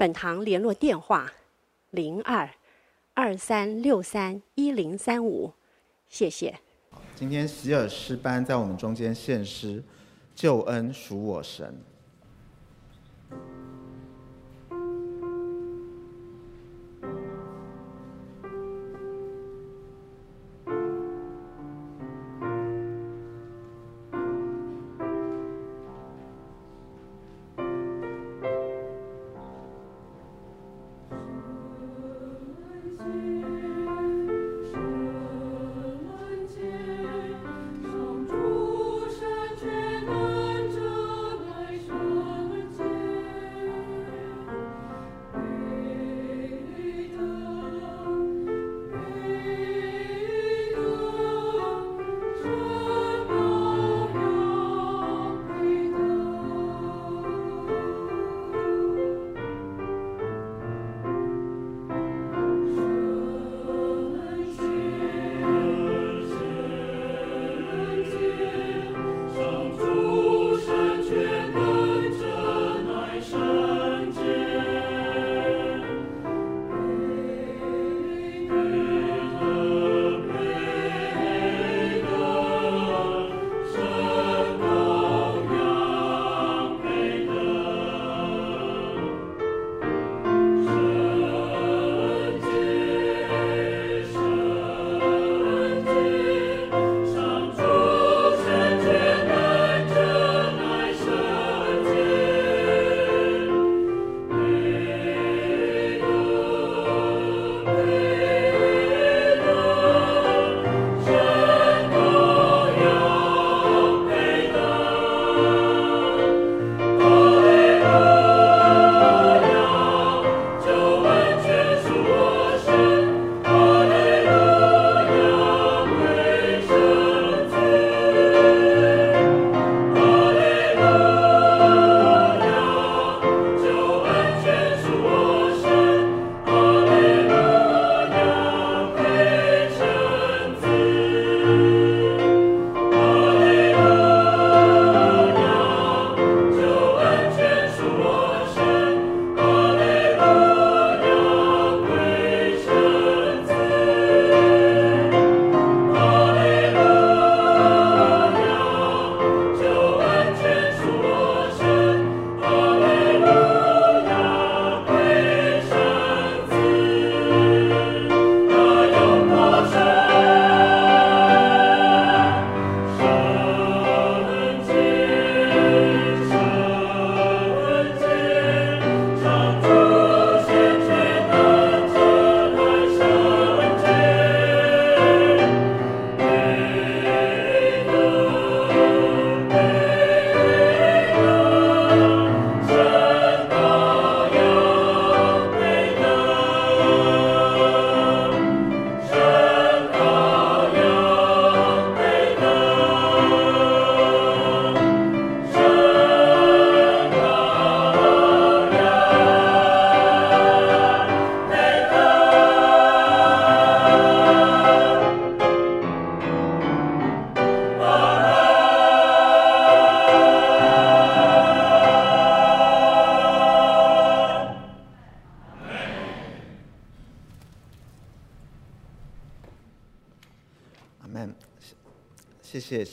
本堂联络电话：零二二三六三一零三五，谢谢。今天喜尔诗班在我们中间献诗，救恩属我神。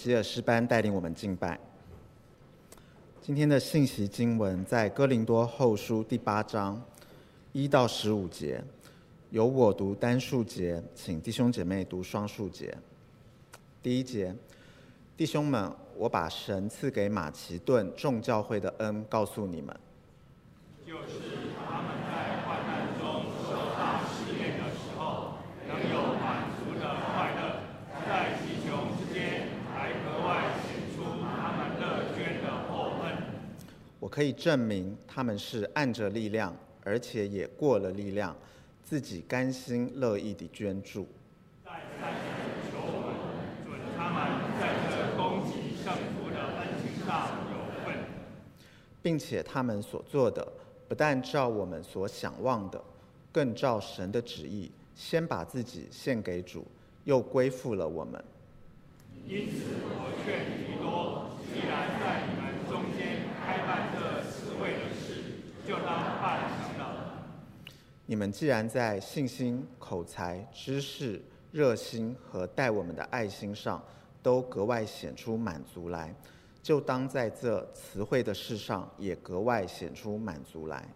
谢谢喜尔诗班带领我们敬拜。今天的信息经文在哥林多后书第八章一到十五节，由我读单数节，请弟兄姐妹读双数节。第一节，弟兄们，我把神赐给马其顿众教会的恩告诉你们。就是。可以证明他们是按着力量，而且也过了力量，自己甘心乐意地捐助。在在求我们准他们在这供给圣福的恩情上有份，并且他们所做的不但照我们所想望的，更照神的旨意，先把自己献给主，又归附了我们。因此，我劝提多，既然在你们中间开办这慈惠的事，就当办成了。你们既然在信心、口才、知识、热心和待我们的爱心上，都格外显出满足来，就当在这词汇的事上也格外显出满足来。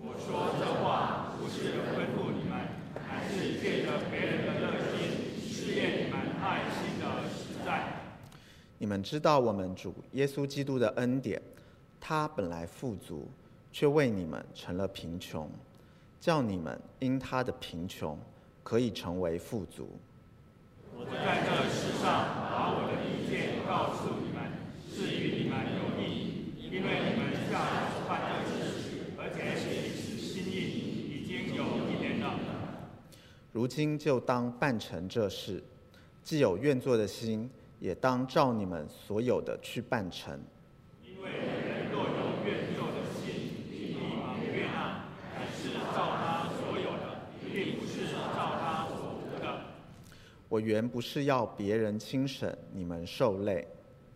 我说这话不是吩咐你们，乃是借着别人的热心试验你们爱心的实在。你们知道我们主耶稣基督的恩典，他本来富足，却为你们成了贫穷，叫你们因他的贫穷可以成为富足。我在这世上把我的意见告诉你们，是与你们有益，因为你们向我办这事，而且起心意已经有一年了。如今就当办成这事，既有愿做的心。也当照你们所有的去办成。因为人若有愿做的心，必蒙悦纳，乃是照他所有的，并不是照他所无的。我原不是要别人轻省你们受累，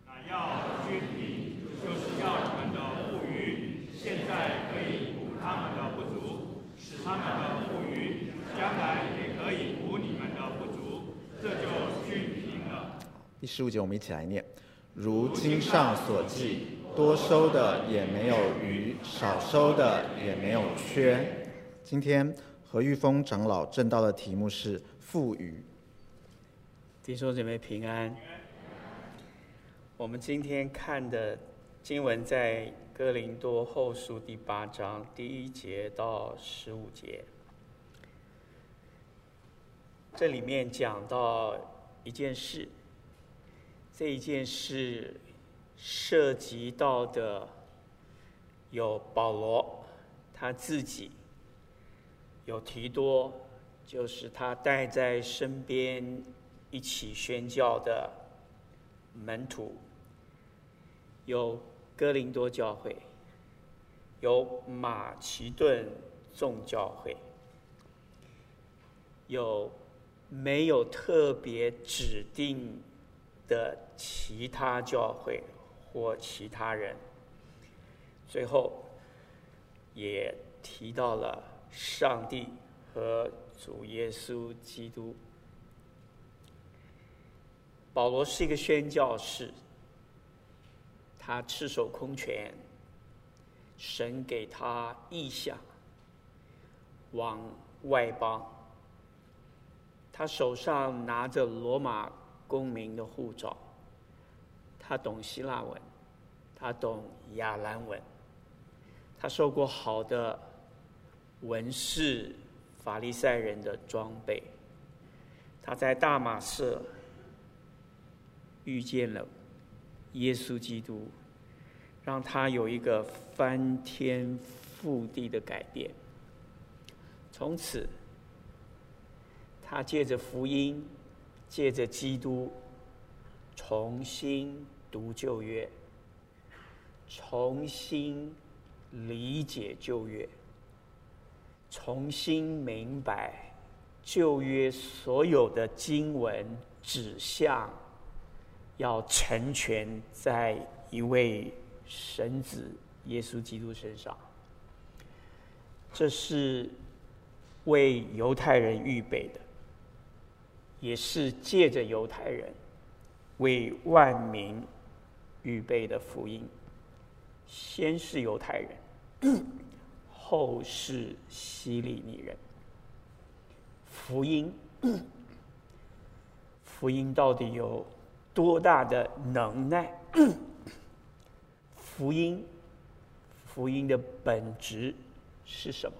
乃要均平，就是要你们的富余，现在可以补他们的不足，使他们的富余将来也可以补你们的不足，这就均平了。第十五节，我们一起来念：如经上所记，多收的也没有余，少收的也没有缺。今天何玉峰长老正道的题目是富余。弟兄姐妹平安。我们今天看的经文在哥林多后书第八章第一节到十五节。这里面讲到一件事。这一件事涉及到的有保罗他自己，有提多，就是他带在身边一起宣教的门徒，有哥林多教会，有马其顿众教会，有没有特别指定的其他教会或其他人，最后也提到了上帝和主耶稣基督。保罗是一个宣教士，他赤手空拳，神给他异象，往外邦，他手上拿着罗马。公民的护照，他懂希腊文，他懂亚兰文，他受过好的文士、法利赛人的装备，他在大马色遇见了耶稣基督，让他有一个翻天覆地的改变。从此，他借着福音。借着基督重新读旧约，重新理解旧约，重新明白旧约所有的经文指向要成全在一位神子耶稣基督身上。这是为犹太人预备的。也是借着犹太人为万民预备的福音，先是犹太人，后是希利尼人。福音，福音到底有多大的能耐？福音，福音的本质是什么？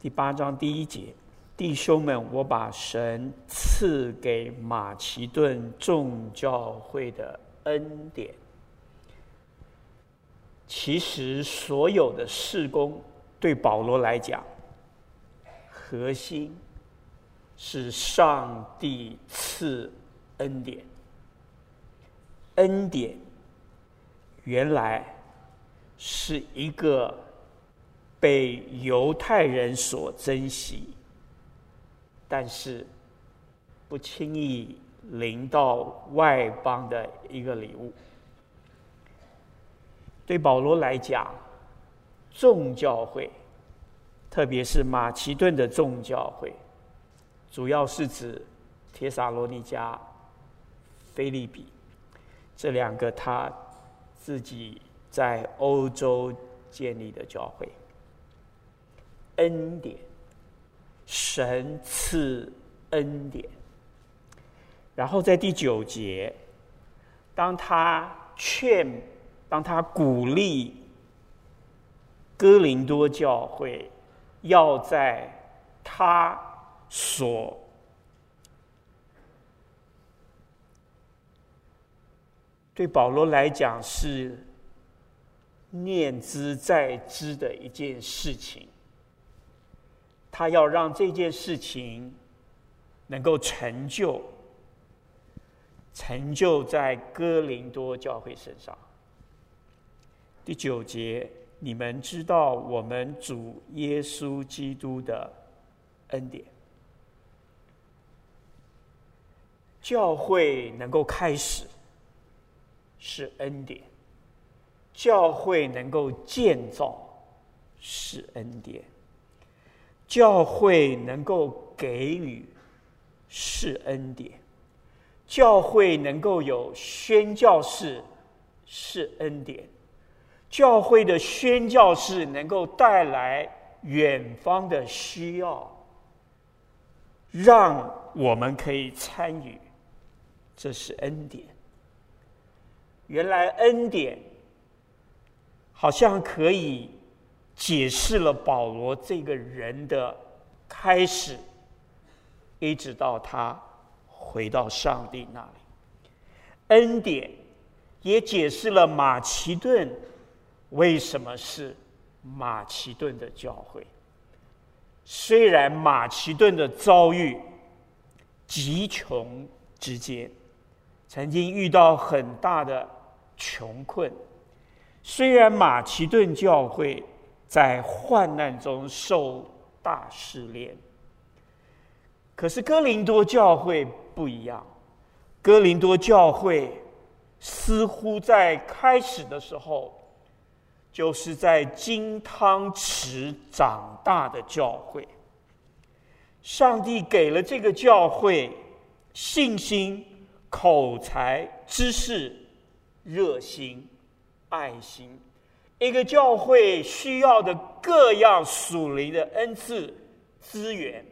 第八章第一节。弟兄们，我把神赐给马其顿众教会的恩典，其实所有的事工对保罗来讲，核心是上帝赐恩典。恩典原来是一个被犹太人所珍惜，但是不轻易临到外邦的一个礼物。对保罗来讲，众教会，特别是马其顿的众教会，主要是指帖撒罗尼迦、菲利比这两个他自己在欧洲建立的教会。恩典，神赐恩典。然后在第九节，当他劝。当他鼓励哥林多教会要在他所对保罗来讲是念兹在兹的一件事情，他要让这件事情能够成就，成就在哥林多教会身上。第九节，你们知道我们主耶稣基督的恩典，教会能够开始是恩典，教会能够建造是恩典，教会能够给予是恩典，教会能够有宣教士是恩典。教会的宣教士能够带来远方的需要，让我们可以参与，这是恩典。原来恩典好像可以解释了保罗这个人的开始，一直到他回到上帝那里。恩典也解释了马其顿。为什么是马其顿的教会？虽然马其顿的遭遇极穷之间，曾经遇到很大的穷困；虽然马其顿教会在患难中受大试炼，可是哥林多教会不一样。哥林多教会似乎在开始的时候。就是在金汤匙长大的教会，上帝给了这个教会信心、口才、知识、热心、爱心，一个教会需要的各样属灵的恩赐资源，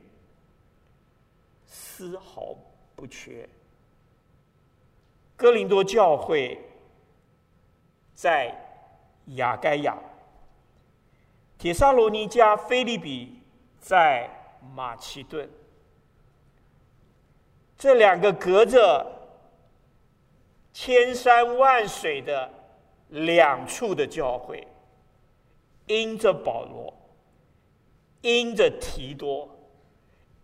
丝毫不缺。哥林多教会在。雅盖亚、帖撒罗尼迦、菲利比，在马其顿，这两个隔着千山万水的两处的教会，因着保罗，因着提多，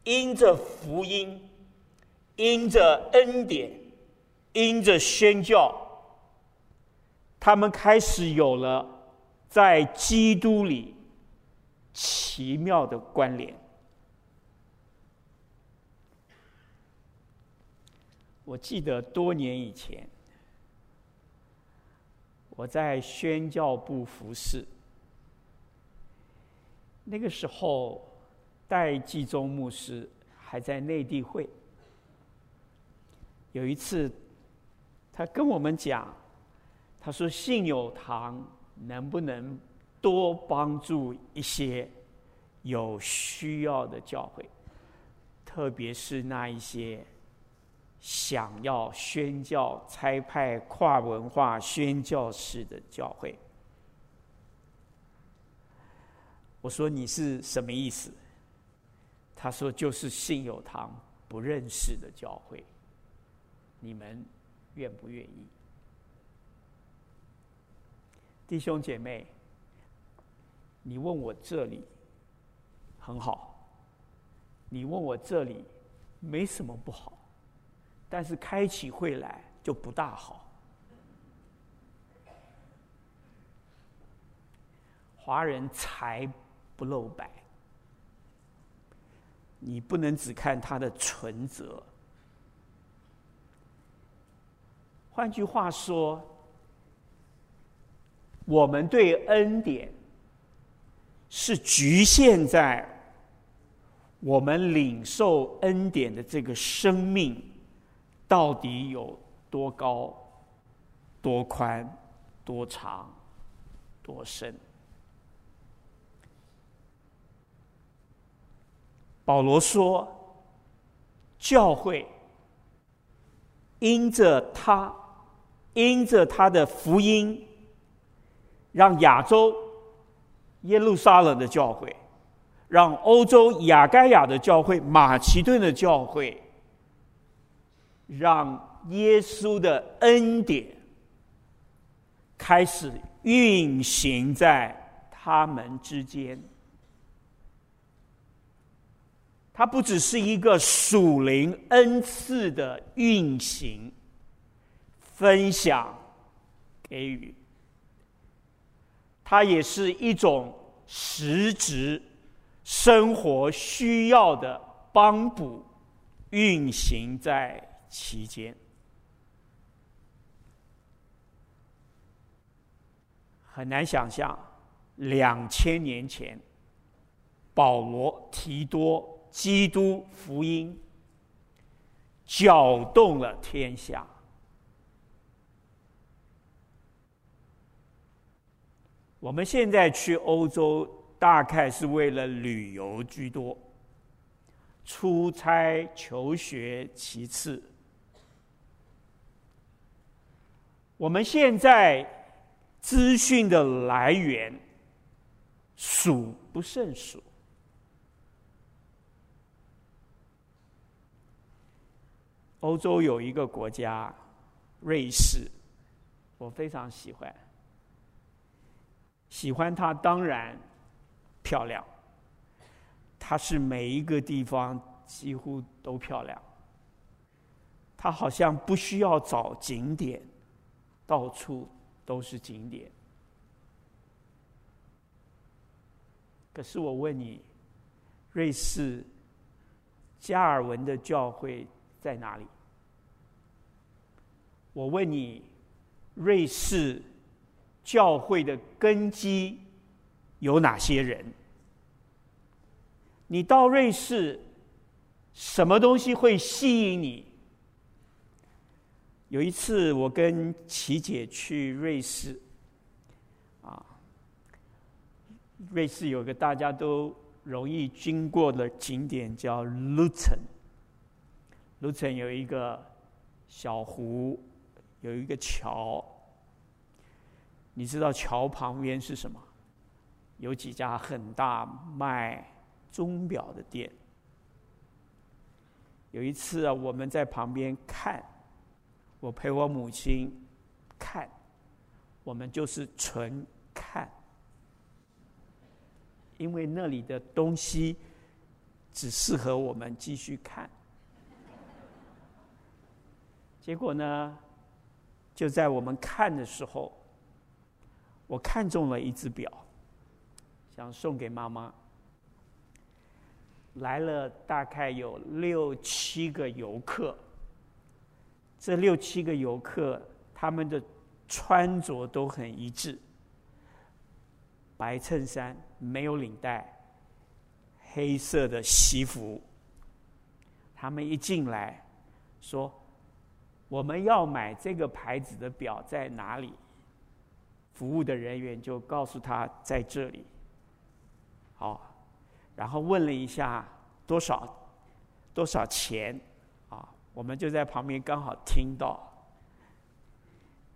因着福音，因着恩典，因着宣教。他们开始有了在基督里奇妙的关联。我记得多年以前，我在宣教部服侍，那个时候戴季忠牧师还在内地会。有一次，他跟我们讲。他说：“信友堂能不能多帮助一些有需要的教会，特别是那一些想要宣教、差派跨文化宣教士的教会？”我说：“你是什么意思？”他说：“就是信友堂不认识的教会，你们愿不愿意？”弟兄姐妹，你问我这里很好，你问我这里没什么不好，但是开起会来就不大好。华人财不露白，你不能只看他的存折。换句话说，我们对恩典是局限在我们领受恩典的这个生命到底有多高、多宽、多长、多深。保罗说：“教会因着他，因着他的福音，让亚洲耶路撒冷的教会，让欧洲亚该亚的教会、马其顿的教会，让耶稣的恩典开始运行在他们之间。”它不只是一个属灵恩赐的运行、分享、给予，它也是一种实质生活需要的帮补，运行在期间。很难想象，两千年前，保罗提多。基督福音搅动了天下。我们现在去欧洲，大概是为了旅游居多，出差求学其次。我们现在资讯的来源数不胜数。欧洲有一个国家，瑞士，我非常喜欢。喜欢它当然漂亮，它是每一个地方几乎都漂亮。它好像不需要找景点，到处都是景点。可是我问你，瑞士加尔文的教会在哪里？我问你，瑞士教会的根基有哪些人？你到瑞士，什么东西会吸引你？有一次，我跟琪姐去瑞士，啊，瑞士有个大家都容易经过的景点叫 Lutzen，Lutzen 有一个小湖。有一个桥，你知道桥旁边是什么？有几家很大卖钟表的店。有一次啊，我们在旁边看，我陪我母亲看，我们就是纯看，因为那里的东西只适合我们继续看。结果呢？就在我们看的时候，我看中了一只表，想送给妈妈。来了大概有六七个游客，这六七个游客他们的穿着都很一致：白衬衫，没有领带，黑色的西服。他们一进来，说。我们要买这个牌子的表在哪里？服务的人员就告诉他在这里。好，然后问了一下多少多少钱？我们就在旁边刚好听到，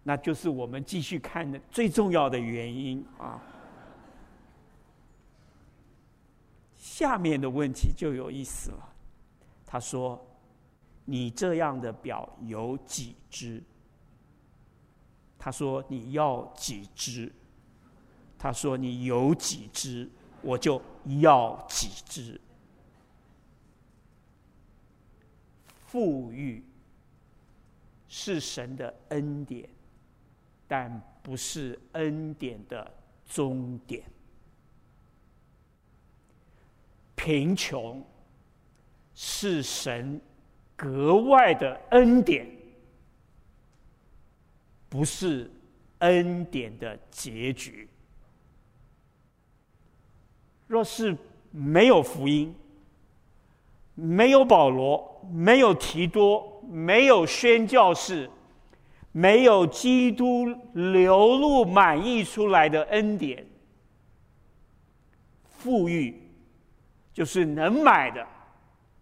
那就是我们继续看的最重要的原因啊。下面的问题就有意思了，他说。你这样的表有几只？他说：“你要几只？”他说：“你有几只，我就要几只。”富裕是神的恩典，但不是恩典的终点。贫穷是神格外的恩典，不是恩典的结局。若是没有福音，没有保罗，没有提多，没有宣教士，没有基督流露满溢出来的恩典，富裕就是能买的，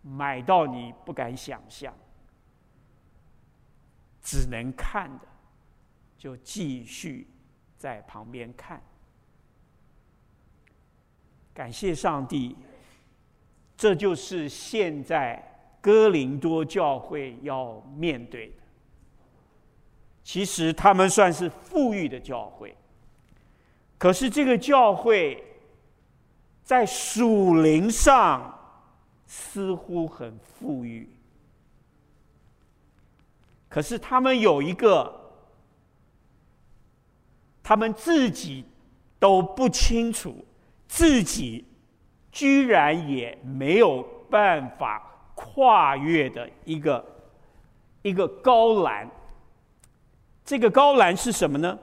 买到你不敢想象；只能看的，就继续在旁边看。感谢上帝，这就是现在哥林多教会要面对的。其实他们算是富裕的教会，可是这个教会在属灵上似乎很富裕，可是他们有一个，他们自己都不清楚。自己居然也没有办法跨越的一个一个高栏，这个高栏是什么呢？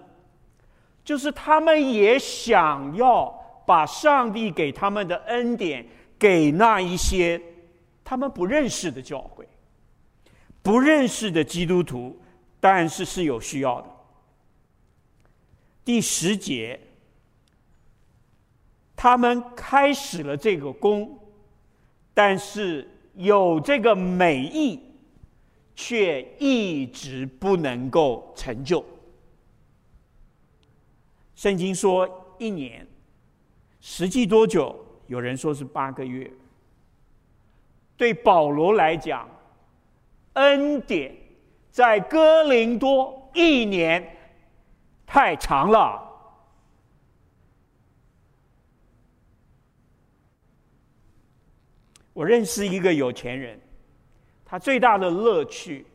就是他们也想要把上帝给他们的恩典给那一些他们不认识的教会、不认识的基督徒，但是是有需要的。第十节。他们开始了这个工，但是有这个美意，却一直不能够成就。圣经说一年，实际多久？有人说是八个月。对保罗来讲，恩典在哥林多一年太长了。我认识一个有钱人，他最大的乐趣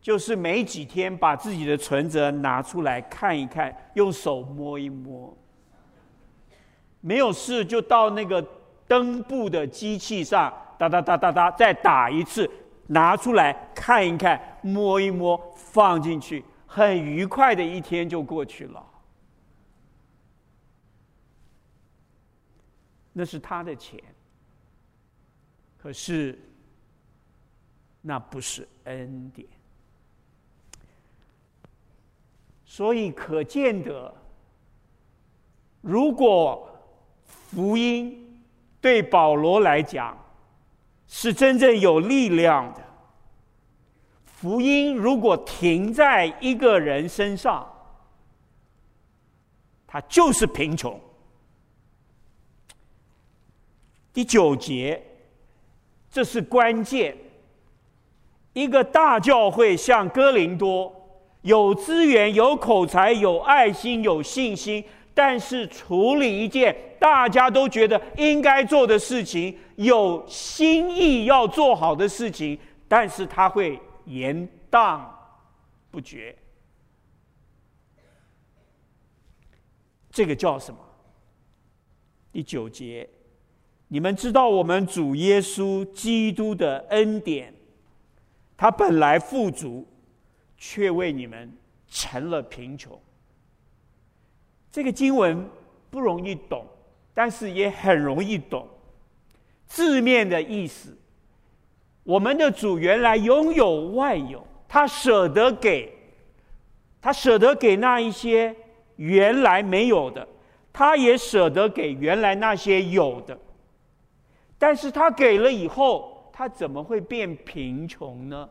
就是每几天把自己的存折拿出来看一看，用手摸一摸。没有事就到那个登布的机器上哒哒哒哒哒再打一次，拿出来看一看，摸一摸，放进去，很愉快的一天就过去了。那是他的钱。可是，那不是恩典，所以可见得，如果福音对保罗来讲是真正有力量的，福音如果停在一个人身上，他就是贫穷。第九节。这是关键。一个大教会像哥林多，有资源、有口才、有爱心、有信心，但是处理一件大家都觉得应该做的事情，有心意要做好的事情，但是他会延宕不绝。这个叫什么？第九节。你们知道我们主耶稣基督的恩典，他本来富足，却为你们成了贫穷。这个经文不容易懂，但是也很容易懂。字面的意思，我们的主原来拥有万有，他舍得给，他舍得给那一些原来没有的，他也舍得给原来那些有的。但是他给了以后，他怎么会变贫穷呢？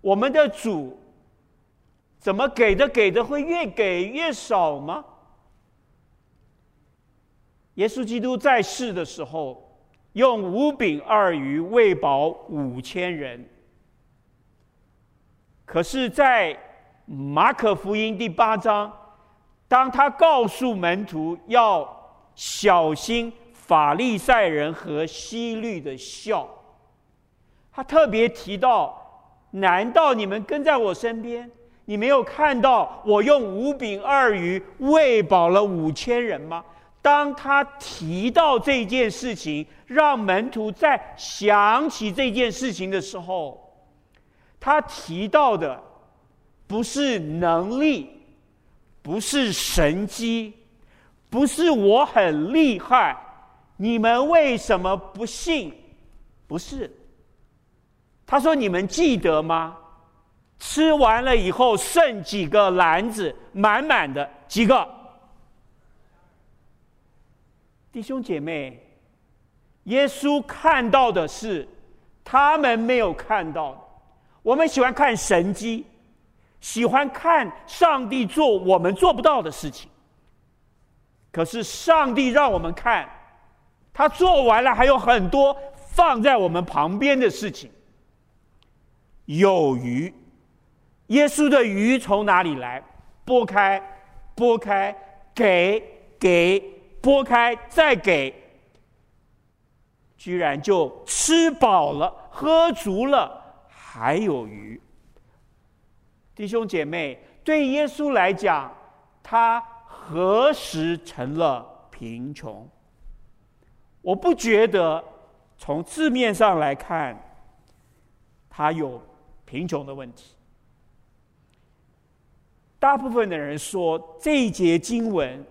我们的主怎么给的给的会越给越少吗？耶稣基督在世的时候，用五饼二鱼喂饱五千人。可是，在马可福音第八章，当他告诉门徒要小心法利赛人和希律的笑，他特别提到：难道你们跟在我身边，你没有看到我用五饼二鱼喂饱了五千人吗？当他提到这件事情，让门徒在想起这件事情的时候，他提到的不是能力。不是神迹，不是我很厉害，你们为什么不信？不是。他说：“你们记得吗？吃完了以后剩几个篮子，满满的几个。”弟兄姐妹，耶稣看到的是他们没有看到的。我们喜欢看神迹。喜欢看上帝做我们做不到的事情，可是上帝让我们看，他做完了，还有很多放在我们旁边的事情。有鱼，耶稣的鱼从哪里来？拨开，拨开，给，给，拨开，再给，居然就吃饱了，喝足了，还有鱼。弟兄姐妹，对耶稣来讲，他何时成了贫穷？我不觉得，从字面上来看，他有贫穷的问题。大部分的人说，这一节经文，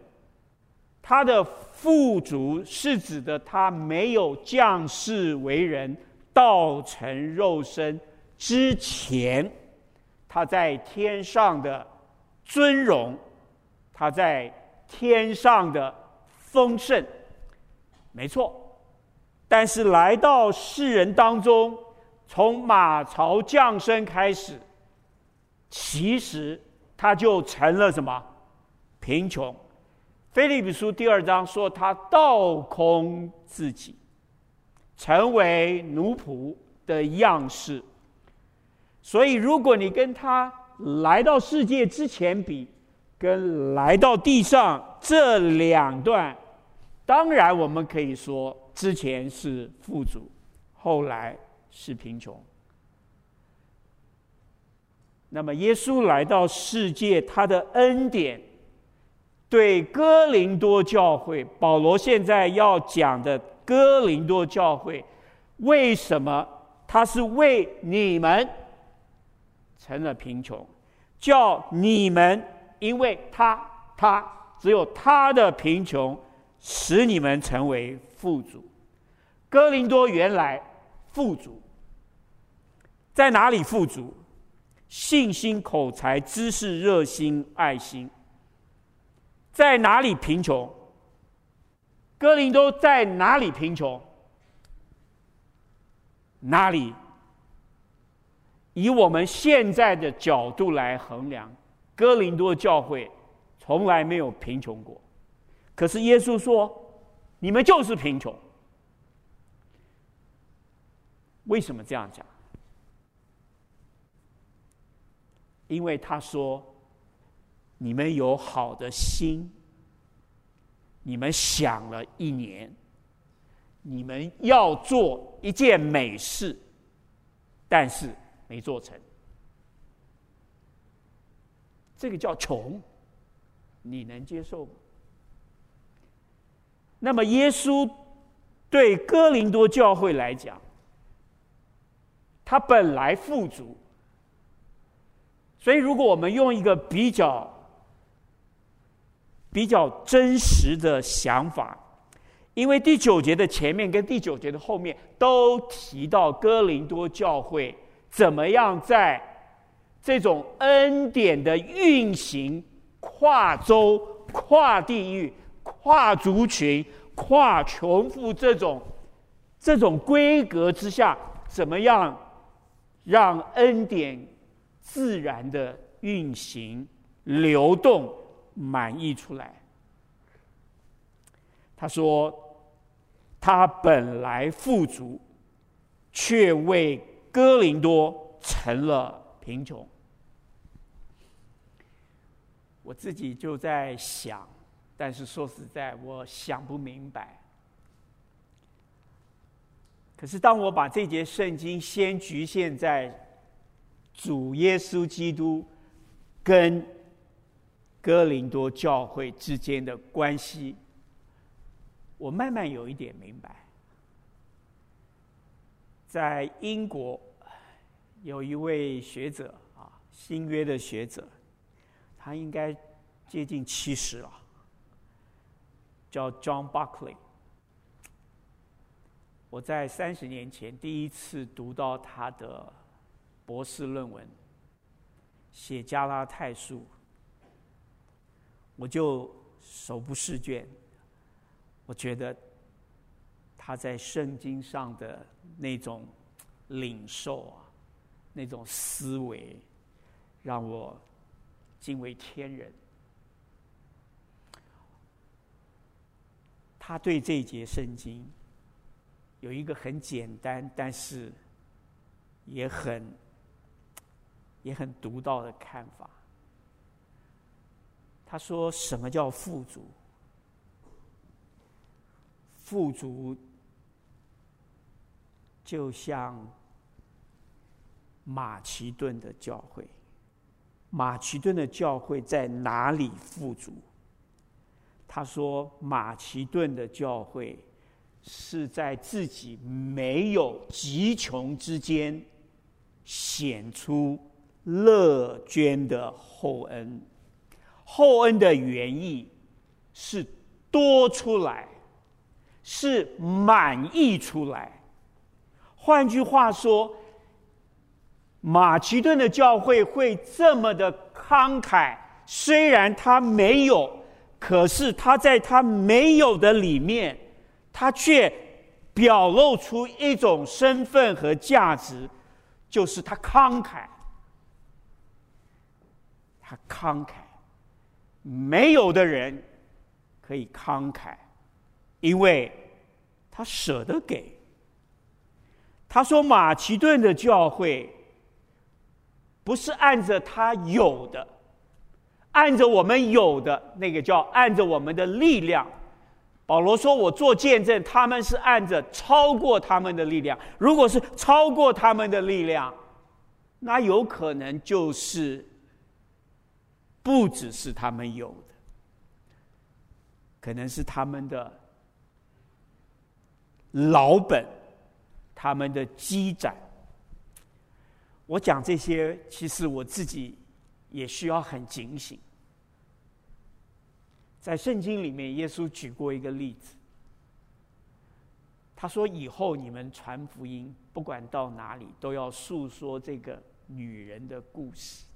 他的富足是指的他没有降世为人、道成肉身之前。他在天上的尊荣，他在天上的丰盛，没错。但是来到世人当中，从马槽降生开始，其实他就成了什么？贫穷。腓利比书第二章说，他倒空自己，成为奴仆的样式。所以，如果你跟他来到世界之前比，跟来到地上这两段，当然我们可以说之前是富足，后来是贫穷。那么，耶稣来到世界，他的恩典对哥林多教会，保罗现在要讲的哥林多教会，为什么他是为你们？成了贫穷，叫你们，因为他他只有他的贫穷，使你们成为富足。哥林多原来富足，在哪里富足？信心、口才、知识、热心、爱心。在哪里贫穷？哥林多在哪里贫穷？哪里？以我们现在的角度来衡量，哥林多教会从来没有贫穷过。可是耶稣说：“你们就是贫穷。”为什么这样讲？因为他说：“你们有好的心，你们想了一年，你们要做一件美事，但是。”没做成，这个叫穷，你能接受吗？那么耶稣对哥林多教会来讲，他本来富足，所以如果我们用一个比较比较真实的想法，因为第九节的前面跟第九节的后面都提到哥林多教会。怎么样在这种恩典的运行、跨州、跨地域、跨族群、跨穷富这种这种规格之下，怎么样让恩典自然的运行、流动、满溢出来？他说：“他本来富足，却为。”哥林多成了贫穷。我自己就在想，但是说实在，我想不明白。可是当我把这节圣经先局限在主耶稣基督跟哥林多教会之间的关系，我慢慢有一点明白。在英国有一位学者啊，新约的学者，他应该接近七十了，叫 John Buckley。我在三十年前第一次读到他的博士论文，写加拉太书，我就手不释卷，我觉得。他在圣经上的那种领受啊，那种思维，让我惊为天人。他对这一节圣经有一个很简单，但是也很也很独到的看法。他说：“什么叫富足？富足。”就像马其顿的教会，马其顿的教会在哪里富足？他说，马其顿的教会是在自己没有极穷之间，显出乐捐的厚恩。厚恩的原意是多出来，是满溢出来。换句话说，马其顿的教会会这么的慷慨，虽然他没有，可是他在他没有的里面，他却表露出一种身份和价值，就是他慷慨，他慷慨，没有的人可以慷慨，因为他舍得给。他说：“马其顿的教会不是按着他有的，按着我们有的那个叫按着我们的力量。”保罗说：“我做见证，他们是按着超过他们的力量。如果是超过他们的力量，那有可能就是不只是他们有的，可能是他们的老本。”他们的积攒，我讲这些，其实我自己也需要很警醒。在圣经里面，耶稣举过一个例子，他说：“以后你们传福音，不管到哪里，都要诉说这个女人的故事。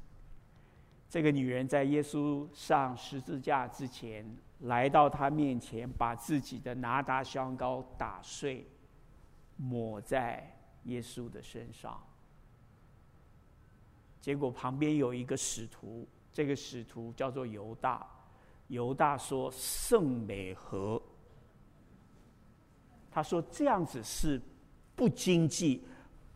这个女人在耶稣上十字架之前，来到他面前，把自己的拿达香膏打碎。”抹在耶稣的身上，结果旁边有一个使徒，这个使徒叫做犹大。犹大说：“圣美和。”他说：“这样子是不经济、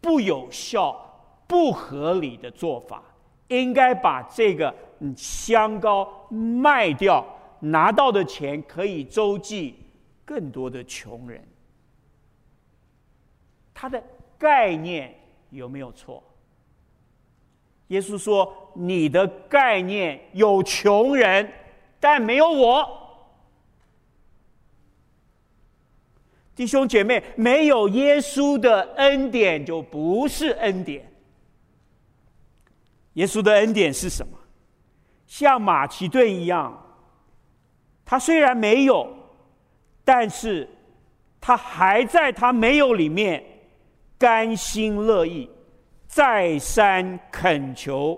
不有效、不合理的做法，应该把这个香膏卖掉，拿到的钱可以周济更多的穷人。”他的概念有没有错？耶稣说：“你的概念有穷人，但没有我。”弟兄姐妹，没有耶稣的恩典就不是恩典。耶稣的恩典是什么？像马其顿一样，他虽然没有，但是他还在他没有里面。甘心乐意，再三恳求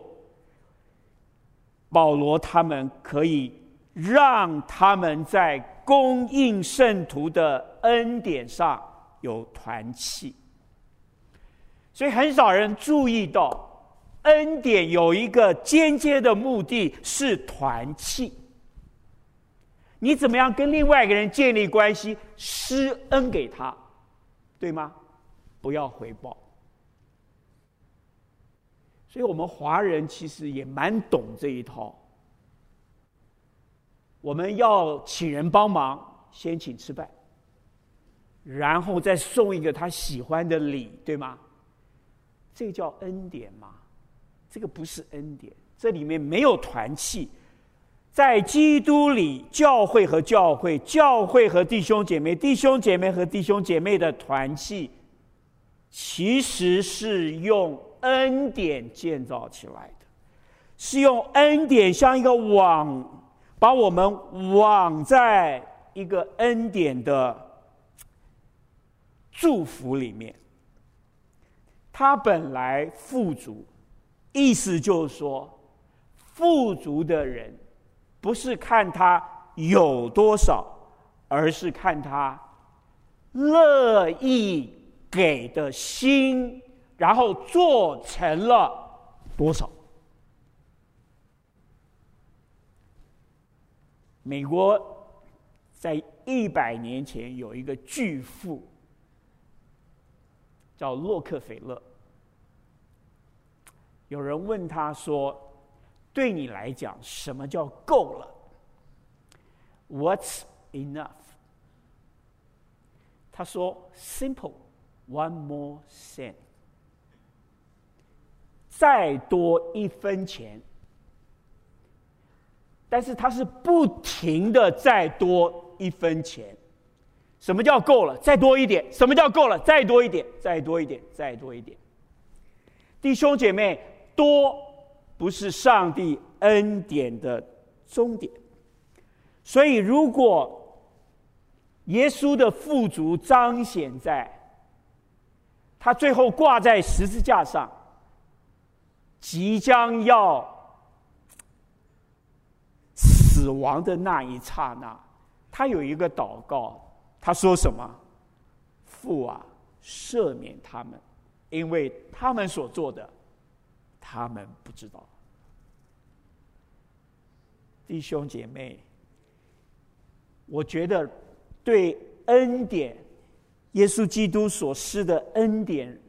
保罗他们可以让他们在供应圣徒的恩典上有团契，所以很少人注意到恩典有一个间接的目的是团契。你怎么样跟另外一个人建立关系？施恩给他，对吗？不要回报，所以我们华人其实也蛮懂这一套。我们要请人帮忙，先请吃饭，然后再送一个他喜欢的礼，对吗？这个叫恩典吗？这个不是恩典，这里面没有团契。在基督里，教会和教会，教会和弟兄姐妹，弟兄姐妹和弟兄姐妹的团契，其实是用恩典建造起来的，是用恩典像一个网，把我们网在一个恩典的祝福里面。他本来富足，意思就是说，富足的人。不是看他有多少，而是看他乐意给的心，然后做成了多少。美国在一百年前有一个巨富，叫洛克菲勒。有人问他说，对你来讲，什么叫够了？What's enough？他说：“Simple，one more cent。再多一分钱。”但是他是不停的再多一分钱。什么叫够了？再多一点。什么叫够了？再多一点。再多一点。再多一点。弟兄姐妹，多。不是上帝恩典的终点，所以如果耶稣的富足彰显在他最后挂在十字架上，即将要死亡的那一刹那，他有一个祷告，他说什么？父啊，赦免他们，因为他们所做的。他们不知道，弟兄姐妹，我觉得对恩典，耶稣基督所施的恩典，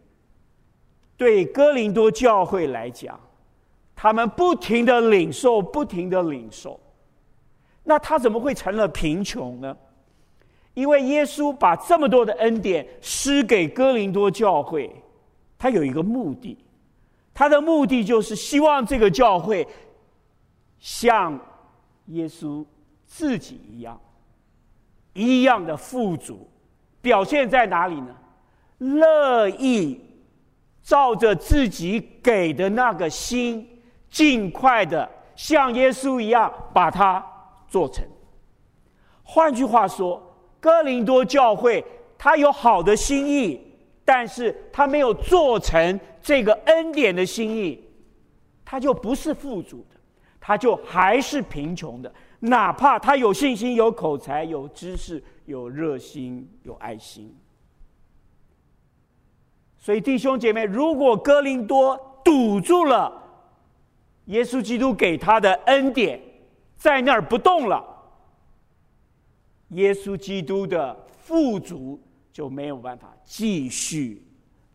对哥林多教会来讲，他们不停的领受，不停的领受，那他怎么会成了贫穷呢？因为耶稣把这么多的恩典施给哥林多教会，他有一个目的。他的目的就是希望这个教会像耶稣自己一样，一样的富足，表现在哪里呢？乐意照着自己给的那个心，尽快的像耶稣一样把它做成。换句话说，哥林多教会他有好的心意，但是他没有做成。这个恩典的心意，他就不是富足的，他就还是贫穷的。哪怕他有信心、有口才、有知识、有热心、有爱心。所以弟兄姐妹，如果哥林多堵住了耶稣基督给他的恩典，在那儿不动了，耶稣基督的富足就没有办法继续。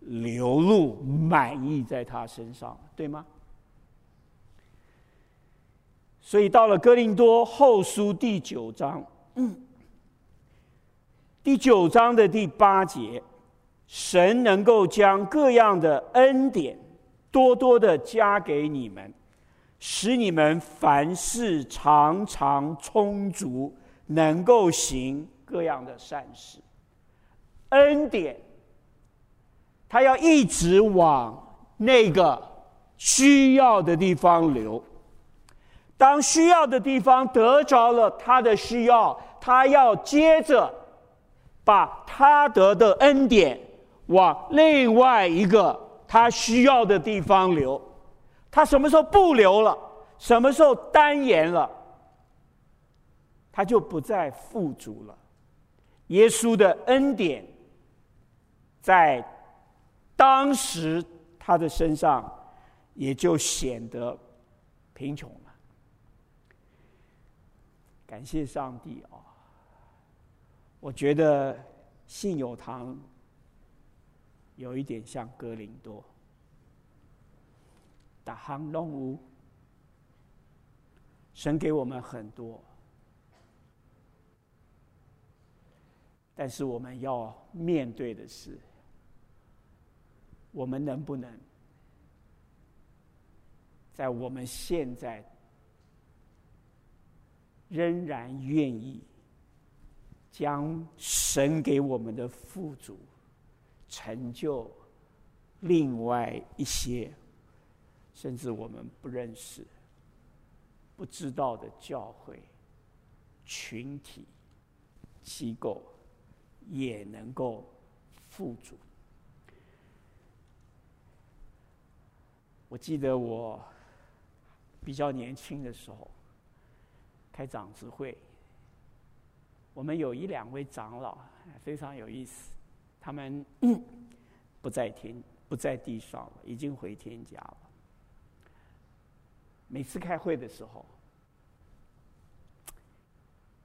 流露满意在他身上，对吗？所以到了哥林多后书第九章，嗯，第九章的第八节，神能够将各样的恩典多多的加给你们，使你们凡事常常充足，能够行各样的善事。恩典。他要一直往那个需要的地方流。当需要的地方得着了他的需要，他要接着把他得的恩典往另外一个他需要的地方流。他什么时候不流了？什么时候单言了？他就不再富足了。耶稣的恩典在。当时他的身上也就显得贫穷了。感谢上帝啊！我觉得信友堂有一点像哥林多，大行龙武神给我们很多，但是我们要面对的是，我们能不能在我们现在仍然愿意将神给我们的富足成就另外一些。甚至我们不认识、不知道的教会、群体、机构，也能够富足。我记得我比较年轻的时候开长执会，我们有一两位长老非常有意思，他们 不在天不在地上了，已经回天家了。每次开会的时候，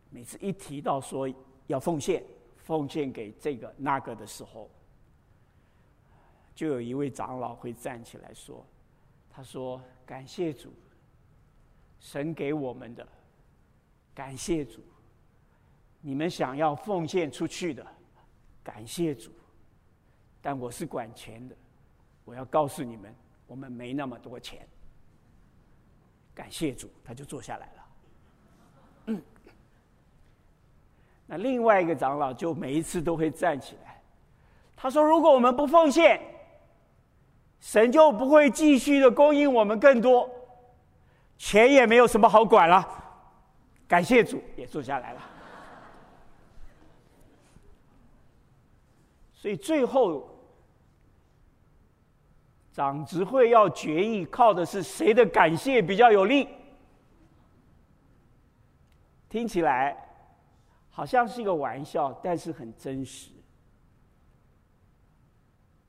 每次一提到说要奉献。奉献给这个那个的时候，就有一位长老会站起来说：“他说感谢主，神给我们的，感谢主。你们想要奉献出去的，感谢主。但我是管钱的，我要告诉你们，我们没那么多钱。感谢主，他就坐下来了。”。那另外一个长老就每一次都会站起来，他说：“如果我们不奉献，神就不会继续的供应我们更多，钱也没有什么好管了。”感谢主，也坐下来了。所以最后，长执会要决议，靠的是谁的感谢比较有力？听起来。好像是一个玩笑，但是很真实。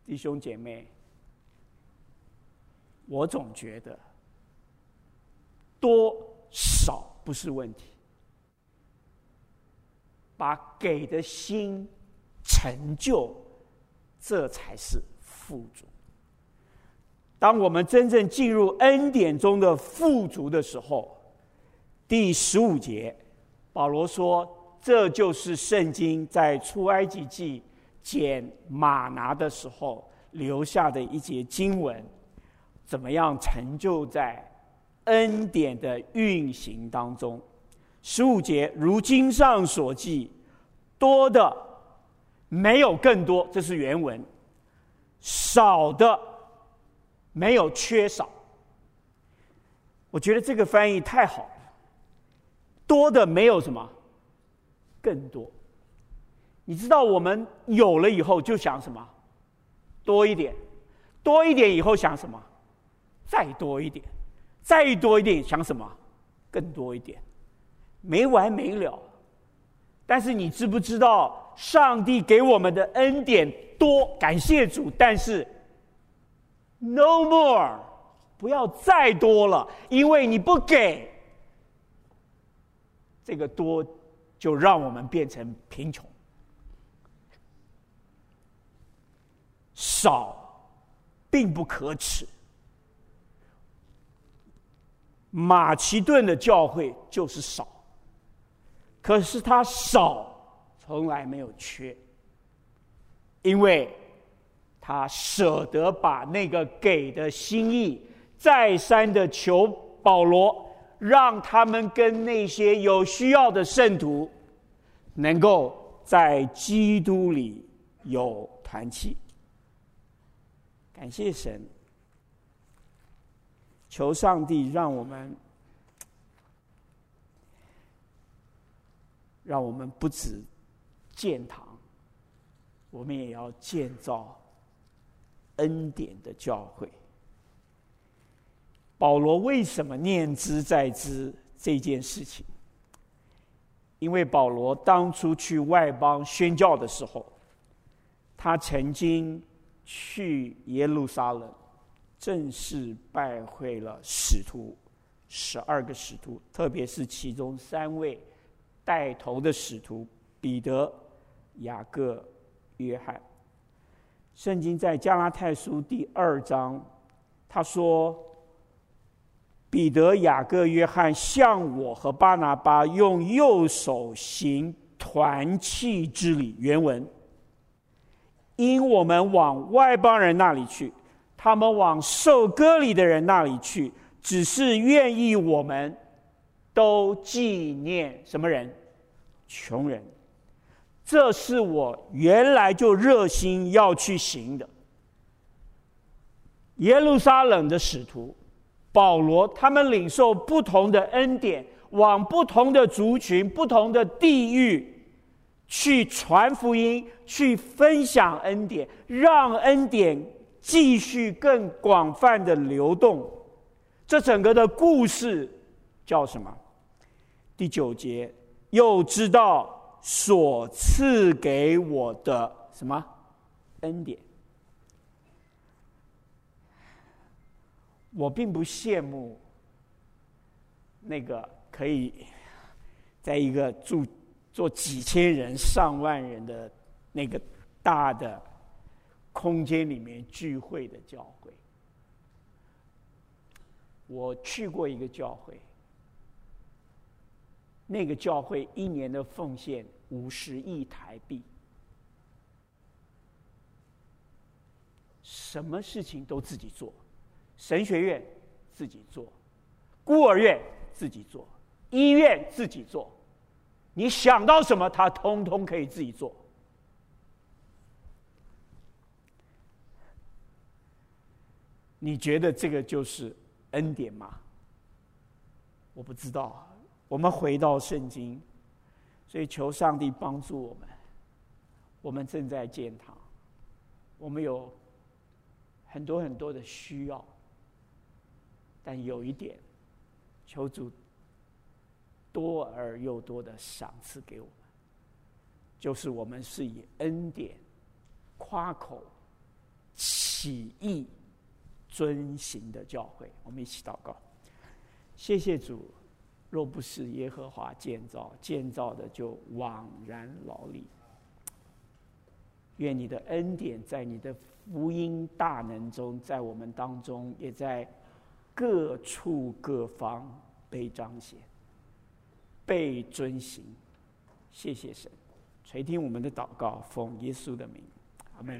弟兄姐妹，我总觉得多少不是问题，把给的心成就，这才是富足。当我们真正进入恩典中的富足的时候，第十五节，保罗说。这就是圣经在出埃及记捡马拿的时候留下的一节经文，怎么样成就在恩典的运行当中？十五节，如经上所记，多的没有更多，这是原文；少的没有缺少。我觉得这个翻译太好了，多的没有什么。更多，你知道我们有了以后就想什么？多一点，多一点以后想什么？再多一点，再多一点想什么？更多一点，没完没了。但是你知不知道，上帝给我们的恩典多，感谢主。但是，no more，不要再多了，因为你不给，这个多。就让我们变成贫穷，少并不可耻。马其顿的教会就是少，可是他少从来没有缺，因为他舍得把那个给的心意再三的求保罗。让他们跟那些有需要的圣徒，能够在基督里有团契。感谢神，求上帝让我们，让我们不止建堂，我们也要建造恩典的教会。保罗为什么念之在兹这件事情？因为保罗当初去外邦宣教的时候，他曾经去耶路撒冷，正式拜会了使徒，十二个使徒，特别是其中三位带头的使徒彼得、雅各、约翰。圣经在加拉太书第二章，他说。彼得、雅各、约翰向我和巴拿巴用右手行团契之礼。原文，因我们往外邦人那里去，他们往受割礼的人那里去，只是愿意我们都纪念什么人？穷人。这是我原来就热心要去行的。耶路撒冷的使徒保罗，他们领受不同的恩典，往不同的族群、不同的地域去传福音，去分享恩典，让恩典继续更广泛的流动。这整个的故事叫什么？第九节，又知道所赐给我的什么恩典。我并不羡慕那个可以在一个住坐几千人、上万人的那个大的空间里面聚会的教会。我去过一个教会，那个教会一年的奉献五十亿台币，什么事情都自己做。神学院自己做，孤儿院自己做，医院自己做，你想到什么，他通通可以自己做。你觉得这个就是恩典吗？我不知道。我们回到圣经，所以求上帝帮助我们。我们正在建堂，我们有很多很多的需要。但有一点，求主多而又多的赏赐给我们，就是我们是以恩典夸口、起意遵行的教会。我们一起祷告，谢谢主。若不是耶和华建造，建造的就枉然劳力。愿你的恩典在你的福音大能中，在我们当中，也在。各处各方被彰显，被遵行。谢谢神，垂听我们的祷告，奉耶稣的名，阿门。